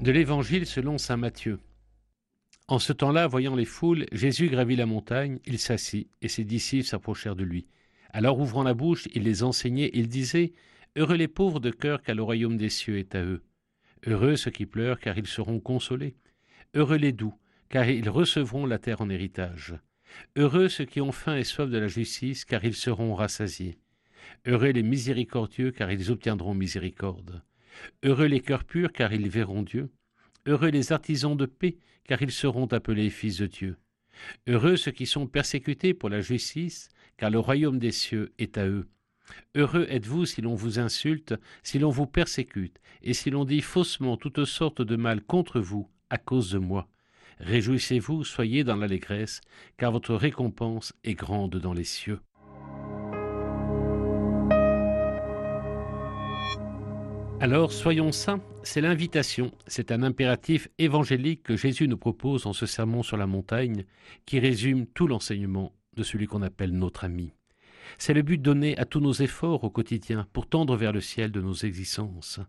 De l'Évangile selon saint Matthieu. En ce temps-là, voyant les foules, Jésus gravit la montagne, il s'assit, et ses disciples s'approchèrent de lui. Alors ouvrant la bouche, il les enseignait, il disait, Heureux les pauvres de cœur, car le royaume des cieux est à eux. Heureux ceux qui pleurent, car ils seront consolés. Heureux les doux, car ils recevront la terre en héritage. Heureux ceux qui ont faim et soif de la justice, car ils seront rassasiés. Heureux les miséricordieux, car ils obtiendront miséricorde. Heureux les cœurs purs, car ils verront Dieu. Heureux les artisans de paix, car ils seront appelés fils de Dieu. Heureux ceux qui sont persécutés pour la justice, car le royaume des cieux est à eux. Heureux êtes-vous si l'on vous insulte, si l'on vous persécute, et si l'on dit faussement toutes sortes de mal contre vous à cause de moi. Réjouissez-vous, soyez dans l'allégresse, car votre récompense est grande dans les cieux. Alors soyons saints, c'est l'invitation, c'est un impératif évangélique que Jésus nous propose en ce sermon sur la montagne, qui résume tout l'enseignement de celui qu'on appelle notre ami. C'est le but donné à tous nos efforts au quotidien pour tendre vers le ciel de nos existences.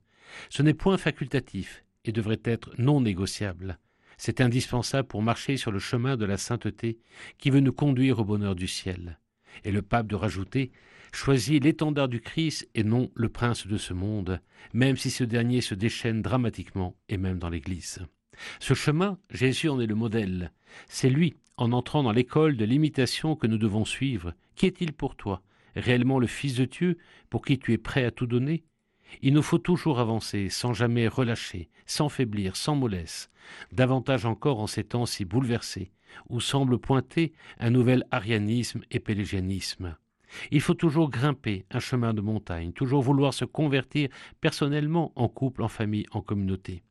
Ce n'est point facultatif et devrait être non négociable. C'est indispensable pour marcher sur le chemin de la sainteté qui veut nous conduire au bonheur du ciel. Et le pape de rajouter choisit l'étendard du Christ et non le prince de ce monde, même si ce dernier se déchaîne dramatiquement et même dans l'Église. Ce chemin, Jésus en est le modèle. C'est lui, en entrant dans l'école de l'imitation que nous devons suivre. Qui est-il pour toi? Réellement le Fils de Dieu, pour qui tu es prêt à tout donner? Il nous faut toujours avancer, sans jamais relâcher, sans faiblir, sans mollesse, davantage encore en ces temps si bouleversés, où semble pointer un nouvel arianisme et pélégianisme. Il faut toujours grimper un chemin de montagne, toujours vouloir se convertir personnellement en couple, en famille, en communauté.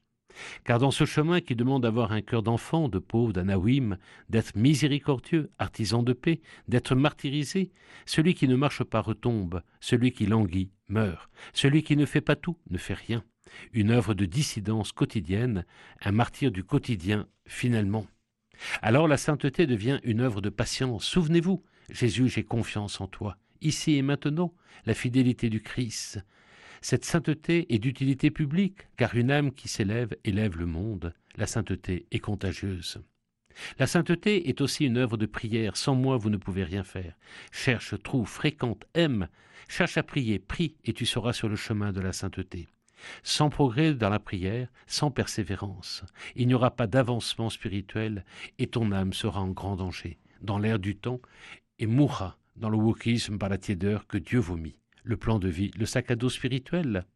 Car dans ce chemin qui demande d'avoir un cœur d'enfant, de pauvre, d'anawim, d'être miséricordieux, artisan de paix, d'être martyrisé, celui qui ne marche pas retombe, celui qui languit meurt, celui qui ne fait pas tout ne fait rien. Une œuvre de dissidence quotidienne, un martyr du quotidien finalement. Alors la sainteté devient une œuvre de patience. Souvenez-vous, Jésus, j'ai confiance en toi. Ici et maintenant, la fidélité du Christ. Cette sainteté est d'utilité publique, car une âme qui s'élève élève le monde. La sainteté est contagieuse. La sainteté est aussi une œuvre de prière. Sans moi, vous ne pouvez rien faire. Cherche, trouve, fréquente, aime. Cherche à prier, prie, et tu seras sur le chemin de la sainteté. Sans progrès dans la prière, sans persévérance, il n'y aura pas d'avancement spirituel et ton âme sera en grand danger, dans l'air du temps, et mourra dans le wokisme par la tiédeur que Dieu vomit, le plan de vie, le sac à dos spirituel.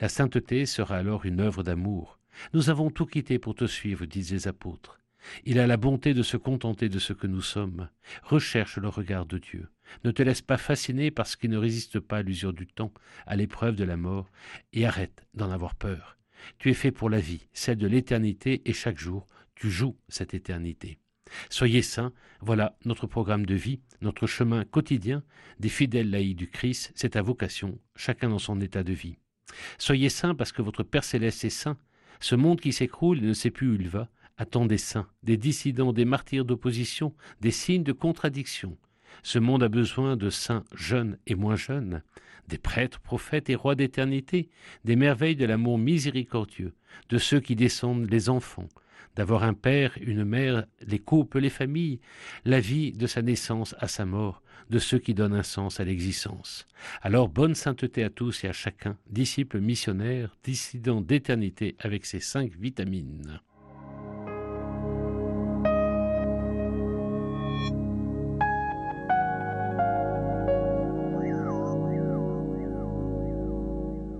La sainteté sera alors une œuvre d'amour. Nous avons tout quitté pour te suivre, disent les apôtres. Il a la bonté de se contenter de ce que nous sommes. Recherche le regard de Dieu. Ne te laisse pas fasciner parce qu'il ne résiste pas à l'usure du temps, à l'épreuve de la mort, et arrête d'en avoir peur. Tu es fait pour la vie, celle de l'éternité, et chaque jour, tu joues cette éternité. Soyez saints, voilà notre programme de vie, notre chemin quotidien des fidèles laïcs du Christ, c'est ta vocation, chacun dans son état de vie. Soyez saints parce que votre Père céleste est saint. Ce monde qui s'écroule et ne sait plus où il va attend des saints, des dissidents, des martyrs d'opposition, des signes de contradiction. Ce monde a besoin de saints jeunes et moins jeunes, des prêtres, prophètes et rois d'éternité, des merveilles de l'amour miséricordieux, de ceux qui descendent les enfants, d'avoir un père, une mère, les couples, les familles, la vie de sa naissance à sa mort, de ceux qui donnent un sens à l'existence. Alors bonne sainteté à tous et à chacun, disciples missionnaires, dissidents d'éternité avec ses cinq vitamines.